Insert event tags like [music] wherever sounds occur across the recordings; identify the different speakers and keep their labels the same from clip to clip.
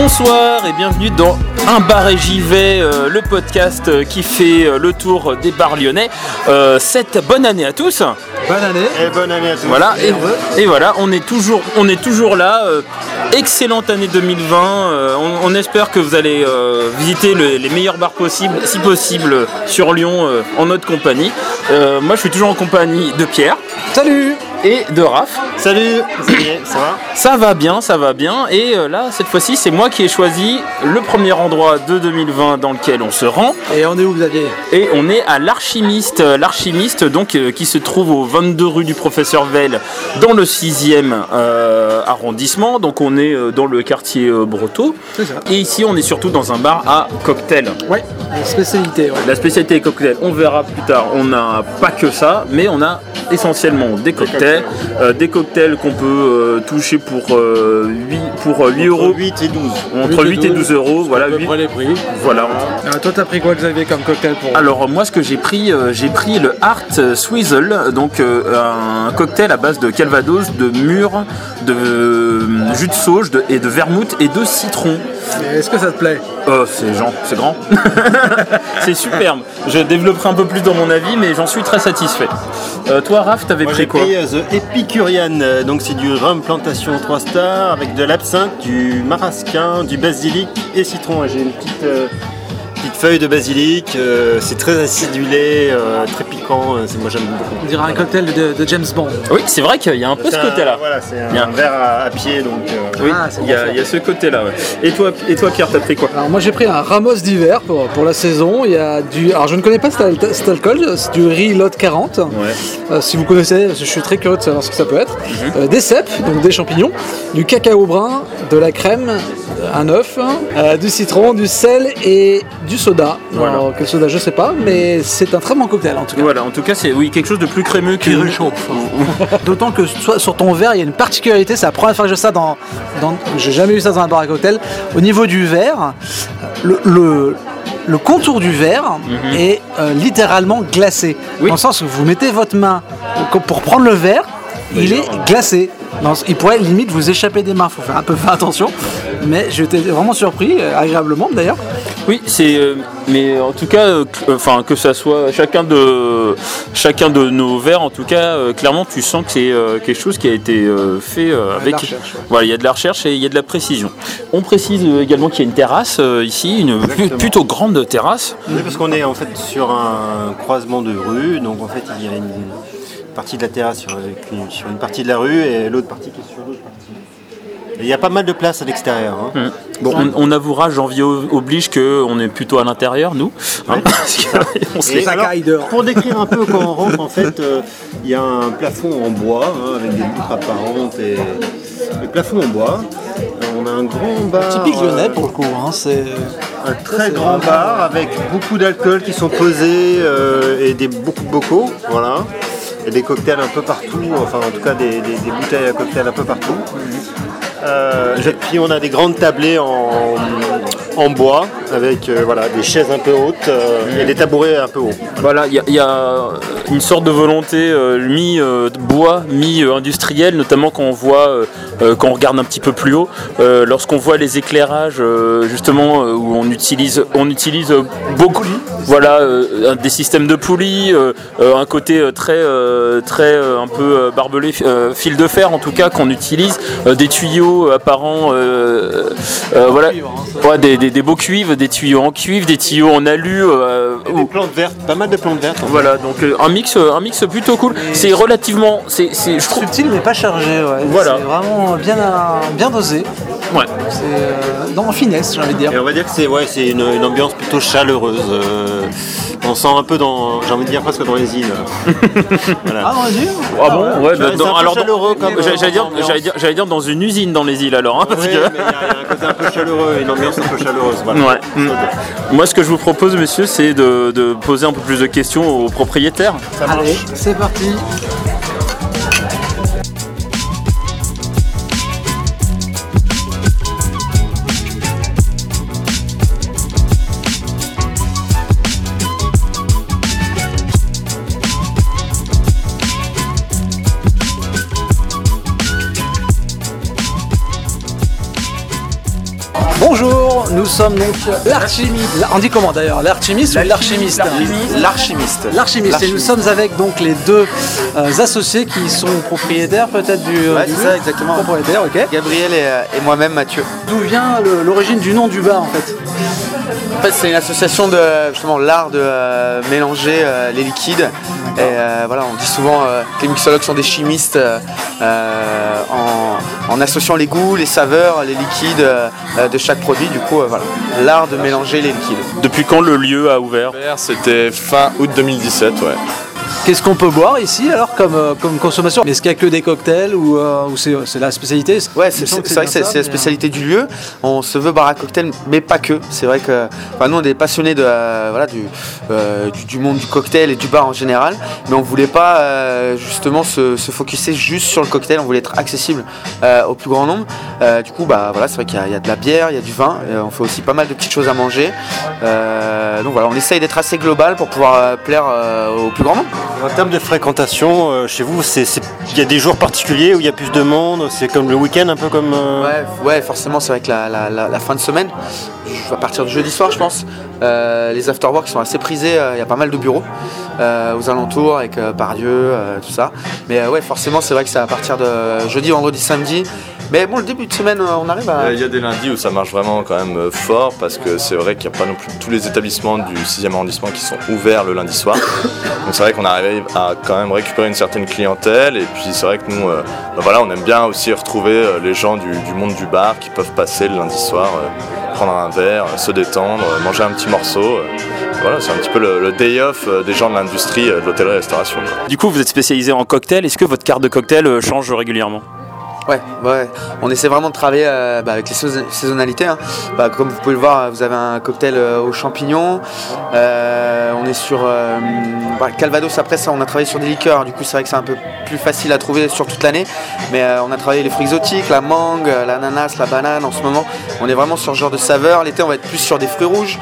Speaker 1: Bonsoir et bienvenue dans Un bar et j'y vais, euh, le podcast euh, qui fait euh, le tour des bars lyonnais. Euh, cette bonne année à tous.
Speaker 2: Bonne année.
Speaker 3: Et bonne année à tous.
Speaker 1: Voilà et, et voilà, on est toujours, on est toujours là. euh, excellente année 2020. euh, on, on espère que vous allez euh, visiter le- les meilleurs bars possibles, si possible, sur Lyon euh, en notre compagnie. Euh, moi, je suis toujours en compagnie de Pierre
Speaker 2: Salut
Speaker 1: et de Raph.
Speaker 3: Salut, ça y est, ça va
Speaker 1: Ça va bien, ça va bien. Et euh, là, cette fois-ci, c'est moi qui ai choisi le premier endroit de 2020 dans lequel on se rend.
Speaker 2: Et on est où Xavier
Speaker 1: Et on est à l'Archimiste. L'Archimiste, donc, euh, qui se trouve au 22 rue du Professeur Veil, dans le 6e euh, arrondissement. Donc, on est euh, dans le quartier euh, Breteau.
Speaker 2: C'est ça.
Speaker 1: Et ici, on est surtout dans un bar à cocktail.
Speaker 2: Ouais, spécialité. Ouais.
Speaker 1: La spécialité des cocktails, on verra plus tard, on n'a pas que ça, mais on a essentiellement des cocktails, euh, des cocktails qu'on peut euh, toucher pour, euh, 8, pour euh, 8 euros,
Speaker 3: 8 et 12.
Speaker 1: entre 8 et 12 euros, voilà.
Speaker 2: à peu
Speaker 1: 8
Speaker 2: près les prix.
Speaker 1: voilà.
Speaker 2: Toi, t'as pris quoi Xavier comme cocktail pour
Speaker 1: Alors moi ce que j'ai pris, euh, j'ai pris le Art Swizzle, donc euh, un cocktail à base de calvados, de mûre, de euh, jus de sauge de- et de vermouth et de citron.
Speaker 2: Est-ce que ça te plaît?
Speaker 1: Oh, c'est Jean, c'est grand. [laughs] c'est superbe. Je développerai un peu plus dans mon avis, mais j'en suis très satisfait. Euh, toi, Raph, t'avais pris quoi?
Speaker 3: pris Epicurian, euh, donc c'est du rhum plantation 3 stars avec de l'absinthe, du marasquin, du basilic et citron. J'ai une petite, euh, petite feuille de basilic, euh, c'est très acidulé, euh, très piquant, euh, c'est- moi j'aime beaucoup.
Speaker 2: On dirait un cocktail de, de James Bond.
Speaker 1: Oui, c'est vrai qu'il y a un peu ce
Speaker 3: un-
Speaker 1: côté-là.
Speaker 3: Voilà, c'est un
Speaker 1: Bien.
Speaker 3: verre à, à pied donc. euh,
Speaker 1: Oui,
Speaker 2: Ah,
Speaker 1: il y, a-
Speaker 2: bon, ça.
Speaker 1: il y a ce côté-là. ouais. Et toi, et toi, Pierre, t'as pris quoi?
Speaker 2: Alors moi j'ai pris un Ramos d'hiver pour, pour la saison. Il y a du. Alors je ne connais pas cet, al- cet alcool, c'est du riz lot 40.
Speaker 1: Ouais.
Speaker 2: Euh, si vous connaissez, je suis très curieux de savoir ce que ça peut être.
Speaker 1: Mhm.
Speaker 2: Euh, des cèpes, donc des champignons, du cacao brun, de la crème, un œuf, euh, du citron, du sel et du soda.
Speaker 1: Voilà.
Speaker 2: Alors, quel soda, je sais pas, mais c'est un très bon cocktail en tout cas.
Speaker 1: Voilà, en tout cas, c'est oui, quelque chose de plus crémeux que. [laughs]
Speaker 2: D'autant que soit sur ton verre, il y a une particularité, c'est la première fois que je ça dans. dans j'ai jamais eu ça dans un bar à cocktail. Au niveau du verre, le, le, le contour du verre est euh, littéralement glacé.
Speaker 1: Oui.
Speaker 2: Dans le sens où vous mettez votre main pour prendre le verre, il est glacé. Il pourrait limite vous échapper des mains, faut faire un peu faire attention. Mais j'étais vraiment surpris, euh, agréablement d'ailleurs.
Speaker 1: Oui, c'est. euh, mais en tout cas, euh, enfin que ça soit chacun de chacun de nos verres, en tout cas, euh, clairement, tu sens que c'est euh, quelque chose qui a été euh, fait euh, avec.
Speaker 2: ouais.
Speaker 1: Voilà, il y a de la recherche et il y a de la précision. On précise également qu'il y a une terrasse euh, ici, une
Speaker 3: Exactement.
Speaker 1: plutôt grande terrasse.
Speaker 3: Oui, parce qu'on est en fait sur un croisement de rue, donc en fait il y a une partie de la terrasse sur, sur une partie de la rue et l'autre partie qui est sur il y a pas mal de place à l'extérieur. hein.
Speaker 1: Bon, on, on avouera, janvier oblige qu'on est plutôt à l'intérieur, nous. hein, parce que [laughs] on se
Speaker 3: Et
Speaker 1: les-
Speaker 2: Ça
Speaker 3: alors,
Speaker 2: caille dehors.
Speaker 3: Pour décrire un peu quand on rentre, en fait, euh, il y a un plafond en bois hein, avec des vitres apparentes et le plafond en bois. Euh, On a un grand bar,
Speaker 2: Typique
Speaker 3: euh,
Speaker 2: lyonnais pour le coup, hein, c'est.
Speaker 3: un très grand bar avec beaucoup d'alcool qui sont posés euh, et des beaucoup de bocaux, voilà. Et des cocktails un peu partout, enfin en tout cas des, des- des bouteilles à cocktails un peu partout. Euh, puis on a des grandes tablées en, bois avec euh, des chaises un peu hautes euh, et des tabourets un peu hauts.
Speaker 1: Une sorte de volonté euh, mi-bois, mi-industriel, notamment quand on voit, euh, euh, quand on regarde un petit peu plus haut, lorsqu'on voit les éclairages, justement, où on utilise, on utilise beaucoup, voilà, des systèmes de poulies, un côté très, très un peu barbelé, fil de fer en tout cas, qu'on utilise, des tuyaux apparents, voilà, ouais, des, des- des beaux cuivres, des tuyaux en cuivre, des tuyaux en alu.
Speaker 3: des plantes vertes, pas mal de plantes vertes.
Speaker 1: voilà, donc un mix, euh, un mix plutôt cool. C'est relativement, c'est, je trouve,
Speaker 2: Subtil mais pas chargé, ouais.
Speaker 1: Voilà.
Speaker 2: C'est vraiment bien, bien dosé.
Speaker 1: Ouais.
Speaker 2: C'est euh, dans en finesse, j'ai envie de dire.
Speaker 3: Et on va dire que c'est ouais, c'est une, une ambiance plutôt chaleureuse. euh, On sent un peu dans, j'ai envie de dire presque dans les îles. [laughs]
Speaker 2: Ah, vas-y.
Speaker 1: Ah bon ouais, bah, dans- alors dans-
Speaker 3: chaleureux comme,
Speaker 1: j'allais j'allais dire, j'allais dire, j'allais dire dans une usine dans les îles alors, hein, parce que-
Speaker 3: mais il y, a il y a un côté un peu chaleureux, une ambiance un peu chaleureuse. Voilà.
Speaker 1: Ouais. Moi, ce que je vous propose, monsieur, c'est de, de poser un peu plus de questions aux propriétaires.
Speaker 2: Allez, c'est parti. Sommes donc l'archimiste. On dit comment d'ailleurs L'archimiste ou l'archimiste
Speaker 4: L'archimiste.
Speaker 2: L'archimiste. Et nous sommes avec donc les deux euh, associés qui sont propriétaires peut-être du. euh,
Speaker 4: Ouais,
Speaker 2: du
Speaker 4: c'est ça, exactement.
Speaker 2: Propriétaires, ok.
Speaker 4: Gabriel et, euh, et moi-même, Mathieu.
Speaker 2: D'où vient l'origine du nom du bar en fait?
Speaker 4: En fait, c'est une association de justement l'art de euh, mélanger euh, les liquides. Et euh, voilà, on dit souvent euh, que les mixologues sont des chimistes en, en associant les goûts, les saveurs, les liquides de chaque produit. Du coup, euh, voilà, l'art de mélanger les liquides.
Speaker 1: Depuis quand le lieu a ouvert?
Speaker 5: C'était fin août 2017, ouais.
Speaker 2: Qu'est-ce qu'on peut boire ici alors comme, euh, comme consommation? Est-ce qu'il n'y a que des cocktails ou, euh, ou c'est c'est la spécialité?
Speaker 4: Ouais, c'est vrai que c'est la
Speaker 2: euh,
Speaker 4: spécialité du lieu. On se veut bar à cocktail, mais pas que. C'est vrai que enfin, nous, on est passionnés de, euh, voilà, du, euh, du, du monde du cocktail et du bar en général, mais on voulait pas euh, justement se, se focuser juste sur le cocktail. On voulait être accessible euh, au plus grand nombre. Euh, du coup, bah voilà, c'est vrai qu'il y, y a de la bière, il y a du vin. et on fait aussi pas mal de petites choses à manger. Euh, donc voilà, on essaye d'être assez global pour pouvoir euh, plaire euh, au plus grand nombre.
Speaker 3: En termes de fréquentation, euh, chez vous, il y a des jours particuliers où il y a plus de monde, c'est comme le week-end, un peu comme. euh,
Speaker 4: Ouais, ouais, forcément, c'est vrai que la, la- fin de semaine, à partir du jeudi soir, je pense, euh, les afterworks sont assez prisés. euh, Il y a pas mal de bureaux aux alentours avec Pardieu, tout ça. Mais ouais, forcément, c'est vrai que c'est à partir de jeudi, vendredi, samedi. Mais bon, le début de semaine, euh, on arrive à.
Speaker 5: Il y a des lundis où ça marche vraiment quand même euh, fort parce que c'est vrai qu'il n'y a pas non plus tous les établissements du 6e arrondissement qui sont ouverts le lundi soir. Donc c'est vrai qu'on arrive à quand même récupérer une certaine clientèle et puis c'est vrai que nous, euh, bah voilà, on aime bien aussi retrouver euh, les gens du, du monde du bar qui peuvent passer le lundi soir, euh, prendre un verre, euh, se détendre, euh, manger un petit morceau. euh. Voilà, c'est un petit peu le, le day off euh, des gens de l'industrie euh, de l'hôtellerie-restauration.
Speaker 1: Du coup, vous êtes spécialisé en cocktail. Est-ce que votre carte de cocktail euh, change régulièrement?
Speaker 4: Ouais. On essaie vraiment de travailler euh, bah, avec les saison- saisonnalités. hein. Bah, comme vous pouvez le voir, vous avez un cocktail euh, aux champignons. Euh, on est sur bah, Calvados. Après ça, on a travaillé sur des liqueurs. Du coup, c'est vrai que c'est un peu plus facile à trouver sur toute l'année. Mais on a travaillé les fruits exotiques, la mangue, l'ananas, la banane. En ce moment, on est vraiment sur ce genre de saveur. L'été, on va être plus sur des fruits rouges.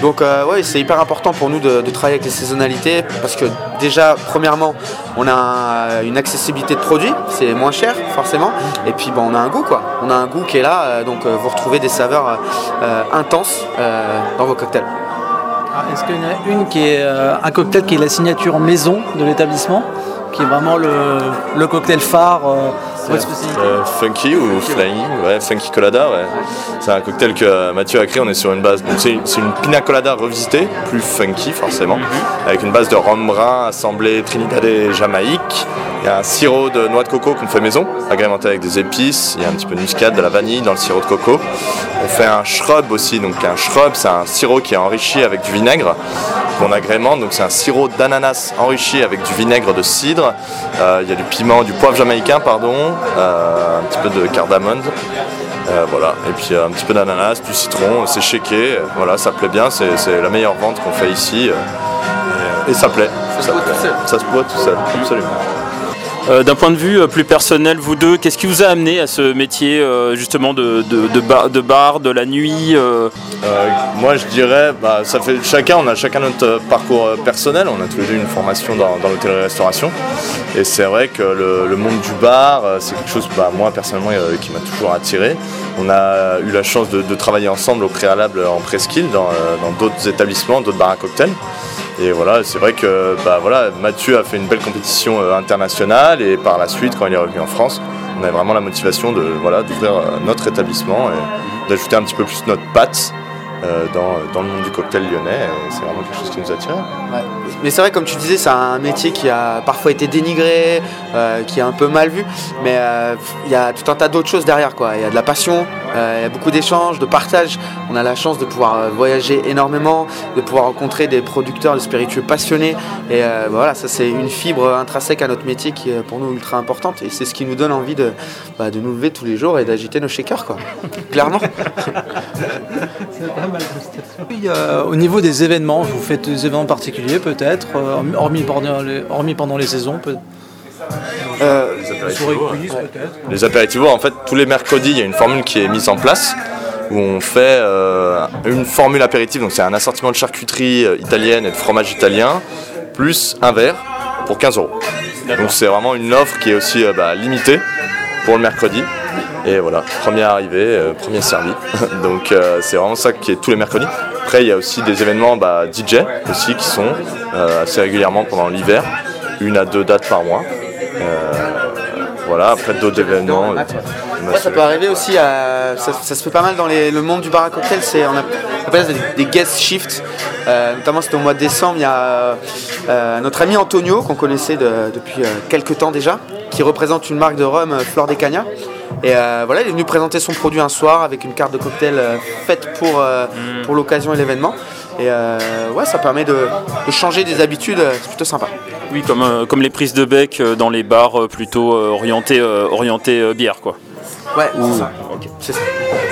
Speaker 4: Donc, ouais, c'est hyper important pour nous de, travailler avec les saisonnalités parce que déjà, premièrement, on a un- une accessibilité de produits, c'est moins cher forcément. Et puis bon, on a un goût quoi. On a un goût qui est là, euh, donc euh, vous retrouvez des saveurs euh, intenses dans vos cocktails.
Speaker 2: Ah, Est-ce qu'il y en a une qui est un cocktail qui est la signature maison de l'établissement, qui est vraiment le cocktail phare euh,
Speaker 5: Euh, funky ou flying, ouais, funky colada, ouais. C'est un cocktail que euh, Mathieu a créé, on est sur une base, c'est c'est une pina colada revisitée, plus funky forcément, avec une base de rhum brun assemblé Trinidad et Jamaïque. Il y a un sirop de noix de coco qu'on fait maison, agrémenté avec des épices, il y a un petit peu de muscade, de la vanille dans le sirop de coco. On fait un shrub aussi, donc un shrub c'est un sirop qui est enrichi avec du vinaigre qu'on agrémente, donc c'est un sirop d'ananas enrichi avec du vinaigre de cidre. Euh, il y a du piment, du poivre jamaïcain, pardon, euh, un petit peu de cardamone. Euh, voilà, et puis euh, un petit peu d'ananas, du citron, c'est euh, voilà, ça plaît bien, c'est la meilleure vente qu'on fait ici. et, et ça plaît. Ça,
Speaker 4: boit
Speaker 5: plaît.
Speaker 4: tout seul.
Speaker 5: Ça se boit tout seul, absolument.
Speaker 1: Euh, D'un point de vue euh, plus personnel, vous deux, qu'est-ce qui vous a amené à ce métier euh, justement de, bar, de la nuit
Speaker 5: moi je dirais, bah, ça fait chacun, on a chacun notre parcours personnel, on a tous les deux une formation dans, l'hôtellerie-restauration. Et c'est vrai que le, monde du bar, c'est quelque chose, bah, moi personnellement, qui m'a toujours attiré. On a eu la chance de, travailler ensemble au préalable en presqu'île, dans d'autres établissements, d'autres bars à cocktails. Et voilà, c'est vrai que bah, voilà, Mathieu a fait une belle compétition euh, internationale et par la suite, quand il est revenu en France, on avait vraiment la motivation de voilà d'ouvrir euh, notre établissement et d'ajouter un petit peu plus notre patte euh, dans, le monde du cocktail lyonnais. C'est vraiment quelque chose qui nous attire.
Speaker 4: Mais c'est vrai, comme tu disais, c'est un métier qui a parfois été dénigré, euh, qui est un peu mal vu, mais euh, il y a tout un tas d'autres choses derrière. Il y a de la passion, euh, il y a beaucoup d'échanges, de partage. On a la chance de pouvoir euh, voyager énormément, de pouvoir rencontrer des producteurs de spiritueux passionnés. Et euh, voilà, ça c'est une fibre intrinsèque à notre métier qui est pour nous ultra importante. Et c'est ce qui nous donne envie de, bah, de nous lever tous les jours et d'agiter nos shakers, quoi. Clairement. [laughs]
Speaker 2: Puis, euh, au niveau des événements, vous faites des événements particuliers peut-être, euh, hormis, pendant les, hormis pendant les saisons peut
Speaker 4: Euh.
Speaker 5: Les apéritivos, en fait, tous les mercredis, il y a une formule qui est mise en place où on fait euh, une formule apéritive, donc c'est un assortiment de charcuterie euh, italienne et de fromage italien, plus un verre pour 15 euros. Donc c'est vraiment une offre qui est aussi euh, bah, limitée pour le mercredi. Et voilà, premier arrivé, euh, premier servi. [laughs] donc euh, c'est vraiment ça qui est tous les mercredis. Après, il y a aussi des événements bah, DJ aussi qui sont euh, assez régulièrement pendant l'hiver, une à deux dates par mois. Euh, voilà, après d'autres événements. euh,
Speaker 4: Ouais, ça peut arriver aussi, à- ça, ça se fait pas mal dans les- le monde du bar à cocktail, c'est, on, appelle ça des, des guest shifts, Euh, notamment c'était au mois de décembre, il y a euh, notre ami Antonio, qu'on connaissait de- depuis euh, quelques temps déjà, qui représente une marque de rhum, Flor des Cagnas. Et euh, voilà, il est venu présenter son produit un soir avec une carte de cocktail euh, faite pour, euh, pour l'occasion et l'événement. Et ouais, ça permet de, de changer des habitudes, c'est plutôt sympa.
Speaker 1: Oui, comme, comme les prises de bec dans les bars plutôt orientés, orientés euh, bière, quoi.
Speaker 4: Ouais, c'est ça. C'est ça.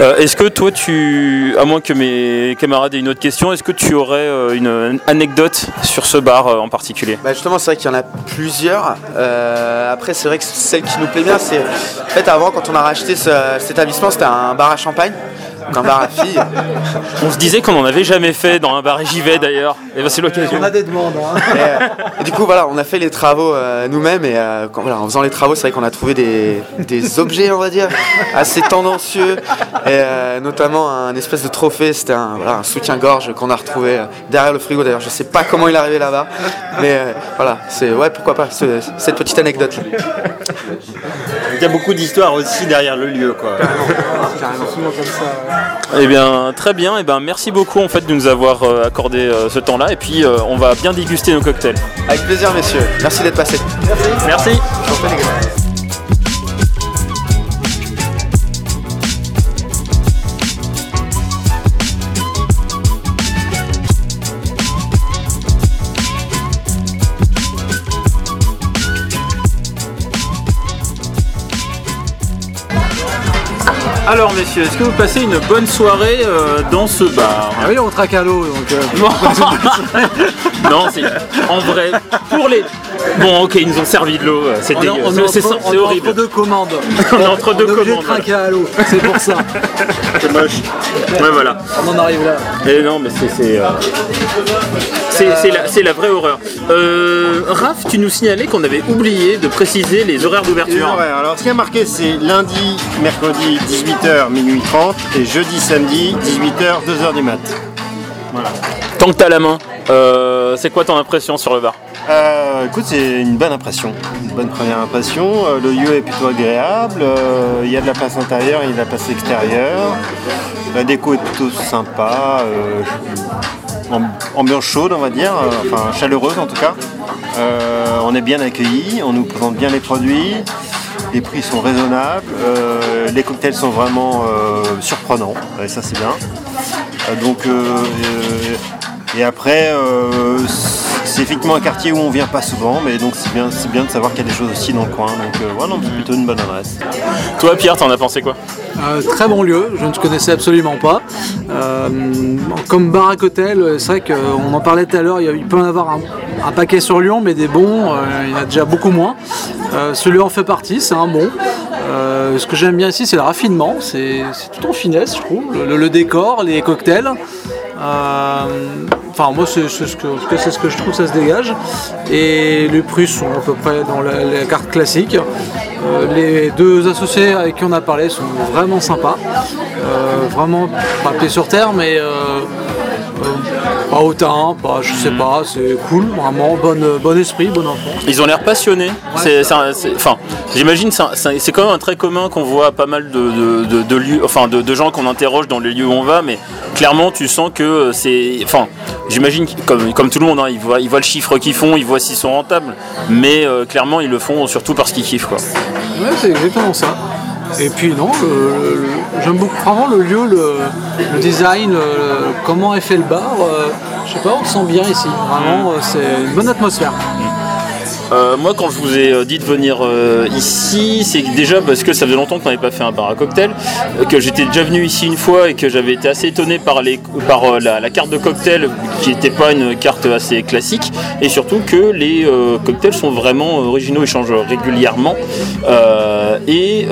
Speaker 1: Euh, est-ce que toi, tu, à moins que mes camarades aient une autre question, est-ce que tu aurais euh, une, anecdote sur ce bar euh, en particulier?
Speaker 4: Bah justement, c'est vrai qu'il y en a plusieurs. Après, c'est vrai que celle qui nous plaît bien, c'est. En fait, avant, quand on a racheté ce- cet établissement, c'était un bar à champagne, bar à filles.
Speaker 1: On se disait qu'on n'en avait jamais fait dans un bar et j'y vais d'ailleurs. Et ben c'est l'occasion.
Speaker 2: On a des demandes. hein.
Speaker 4: Et, euh, et du coup, voilà, on a fait les travaux euh, nous-mêmes. Et euh, quand- voilà, en faisant les travaux, c'est vrai qu'on a trouvé des, des objets, on va dire, assez tendancieux. Et euh, notamment un espèce de trophée. C'était un, voilà, un soutien-gorge qu'on a retrouvé euh, derrière le frigo. D'ailleurs, je sais pas comment il est arrivé là-bas. Mais euh, voilà, c'est ouais, pourquoi pas, ce- cette petite anecdote-là.
Speaker 3: Il y a beaucoup d'histoires aussi derrière le lieu, quoi.
Speaker 1: Eh bien, très bien. Et ben, merci beaucoup en fait de nous avoir euh, accordé euh, ce temps-là. Et puis, euh, on va bien déguster nos cocktails.
Speaker 4: Avec plaisir, messieurs. Merci d'être passés.
Speaker 1: Merci. Alors, messieurs, est-ce que vous passez une bonne soirée euh, dans ce bar?
Speaker 2: Ah oui, on traque à l'eau, donc euh, [laughs]
Speaker 1: Non, c'est en vrai pour les. Bon, ok, ils nous ont servi de l'eau. euh, C'est
Speaker 2: on est,
Speaker 1: dégueu.
Speaker 2: on est
Speaker 1: C'est-
Speaker 2: entre,
Speaker 1: c'est
Speaker 2: on est
Speaker 1: horrible.
Speaker 2: entre deux commandes. [laughs]
Speaker 1: On est entre deux
Speaker 2: on est obligé
Speaker 1: commandes,
Speaker 2: de à l'eau, c'est pour ça.
Speaker 3: C'est moche.
Speaker 1: Ouais, voilà.
Speaker 2: On en arrive là.
Speaker 1: Et non, mais c'est c'est euh, c'est- c'est la, c'est la vraie horreur. Euh, Raph, tu nous signalais qu'on avait oublié de préciser les horaires
Speaker 3: Les
Speaker 1: d'ouverture.
Speaker 3: horaires. Alors, ce qui est marqué, c'est lundi, mercredi, 18h, minuit 30, et jeudi, samedi, 18h, 2h du mat.
Speaker 1: Tant que t'as la main, euh, c'est quoi ton impression sur le bar
Speaker 3: Euh, écoute, c'est une bonne impression, une bonne première impression. Euh, le lieu est plutôt agréable. Il y a de la place intérieure, il y a de la place extérieure. La déco est plutôt sympa. amb- ambiance chaude, on va dire, enfin chaleureuse en tout cas. On est bien accueillis, on nous présente bien les produits. Les prix sont raisonnables, les cocktails sont vraiment surprenants, et ça c'est bien. Donc, et après, euh, c'est effectivement un quartier où on vient pas souvent, mais donc c'est bien, c'est bien de savoir qu'il y a des choses aussi dans le coin. Donc euh, voilà, c'est plutôt une bonne adresse.
Speaker 1: Toi, Pierre, t'en as pensé quoi?
Speaker 2: Euh, très bon lieu, je ne connaissais absolument pas. Euh, comme bar à cocktail, euh, c'est vrai qu'on en parlait tout à l'heure, il peut en avoir un, un paquet sur Lyon, mais des bons, euh, il y en a déjà beaucoup moins. Euh, celui en fait partie, c'est un bon. Euh, ce que j'aime bien ici, c'est le raffinement, c'est c'est tout en finesse, je trouve. Le, le décor, les cocktails. Euh, Enfin, moi, c'est ce, que- c'est ce que je trouve, ça se dégage. Et les prix sont à peu près dans la, carte classique. Euh, les deux associés avec qui on a parlé sont vraiment sympas. Euh, vraiment pas sur terre, mais Pas autant, pas, je sais pas, c'est cool, vraiment, bon, euh, bon esprit, bon enfant.
Speaker 1: Ils ont l'air passionnés. C'est un- enfin, j'imagine c'est, quand même un trait commun qu'on voit pas mal de, de- de- de lieux, enfin de, gens qu'on interroge dans les lieux où on va, mais clairement tu sens que euh, c'est, enfin, j'imagine comme, comme tout le monde, hein, ils voient, ils voient le chiffre qu'ils font, ils voient s'ils sont rentables, mais euh, clairement ils le font surtout parce qu'ils kiffent quoi.
Speaker 2: Ouais, c'est exactement ça. Et puis non, j'aime beaucoup vraiment le lieu, le, design, le- comment est fait le bar. euh, je sais pas, on se sent bien ici. Vraiment, euh, c'est une bonne atmosphère.
Speaker 1: Euh, moi, quand je vous ai euh, dit de venir euh, ici, c'est déjà parce que ça faisait longtemps qu'on n'avait pas fait un bar à cocktail, euh, que j'étais déjà venu ici une fois et que j'avais été assez étonné par, les, par la, la carte de cocktail qui n'était pas une carte assez classique et surtout que les cocktails sont vraiment originaux, ils changent régulièrement. Et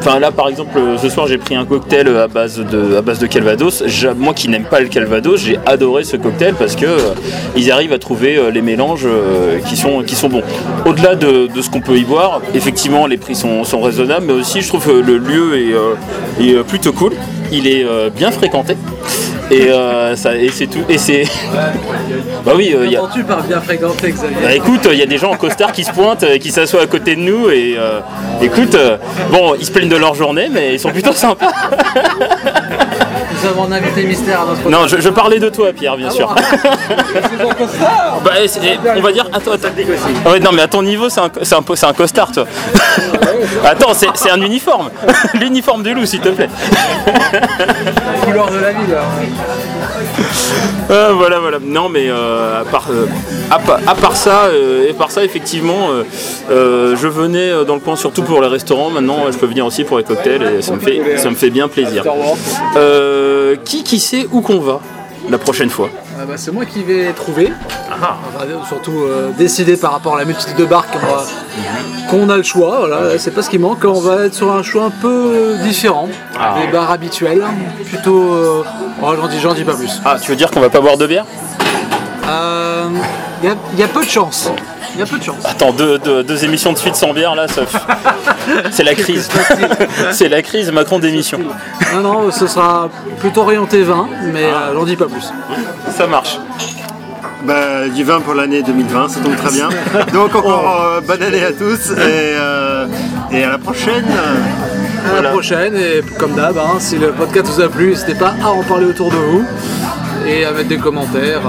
Speaker 1: Enfin là par exemple ce soir j'ai pris un cocktail à base de, à base Calvados. Moi qui n'aime pas le Calvados, j'ai adoré ce cocktail parce que euh, ils arrivent à trouver euh, les mélanges euh, qui, sont, bons. Au-delà de, de ce qu'on peut y boire, effectivement les prix sont, raisonnables, mais aussi je trouve que le lieu est, euh, euh, plutôt cool. Il est euh, bien fréquenté. Et, euh, ça, et c'est tout. Et c'est. [laughs] bah oui, euh, il y a.
Speaker 2: tu par bien fréquenté, Xavier
Speaker 1: Bah écoute, il y a des gens en costard qui se pointent, euh, qui s'assoient à côté de nous et euh, écoute, euh, bon, ils se plaignent de leur journée, mais ils sont plutôt sympas. [laughs]
Speaker 2: Nous avons un invité mystère à notre
Speaker 1: Non, je, je parlais de toi, Pierre, bien sûr. [laughs] Bah, et c'est- et on va dire, attends, attends. Ah ouais, non, mais à ton niveau, c'est un, c'est un, c'est un costard, toi. Attends, c'est un uniforme. [laughs] L'uniforme du loup, s'il te plaît.
Speaker 2: couleur de la ville.
Speaker 1: Euh, voilà, voilà. Non, mais euh, à, part, euh, à, pa- à part ça, euh, et par ça, effectivement, euh, je venais dans le coin surtout pour les restaurants. Maintenant, je peux venir aussi pour les cocktails et ça me fait, ça me fait bien plaisir. Qui, qui sait où qu'on va la prochaine fois?
Speaker 2: Ah bah, c'est moi qui vais trouver. Enfin, surtout euh, décider par rapport à la multitude de bars qu'on va- qu'on a le choix. Voilà, c'est pas ce qui manque. On va être sur un choix un peu différent des bars habituels. Plutôt. euh, oh, j'en dis, j'en dis pas plus.
Speaker 1: Ah, tu veux dire qu'on va pas boire de bière?
Speaker 2: Il y, a- y a peu de chance. Il y a peu de chance.
Speaker 1: Attends, deux, deux- deux émissions de suite sans bière, là, ça... [laughs] c'est la crise. [laughs] c'est la crise Macron d'émission.
Speaker 2: Non, non, ce sera plutôt orienté vin, mais euh, j'en dis pas plus.
Speaker 1: Ça marche.
Speaker 3: Bah, du vin pour l'année 2020, ça tombe très bien. [laughs] Donc encore euh, bonne année à tous et, euh, et à la prochaine.
Speaker 2: À la prochaine, et comme d'hab, hein, si le podcast vous a plu, n'hésitez pas à en parler autour de vous et à mettre des commentaires,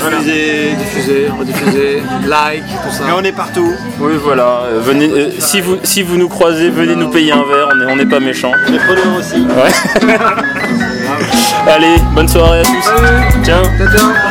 Speaker 2: voilà,
Speaker 3: Diffusez.
Speaker 2: diffuser, rediffuser, [laughs] like, tout ça.
Speaker 3: Et on est partout.
Speaker 1: Oui, voilà. Euh, Venez, euh, si, vous, si vous nous croisez, venez nous payer un verre, on n'est on n'est pas méchants.
Speaker 3: Les preneurs aussi. [laughs]
Speaker 1: Ouais. Allez, bonne soirée à tous. Ciao.
Speaker 2: Ciao, ciao.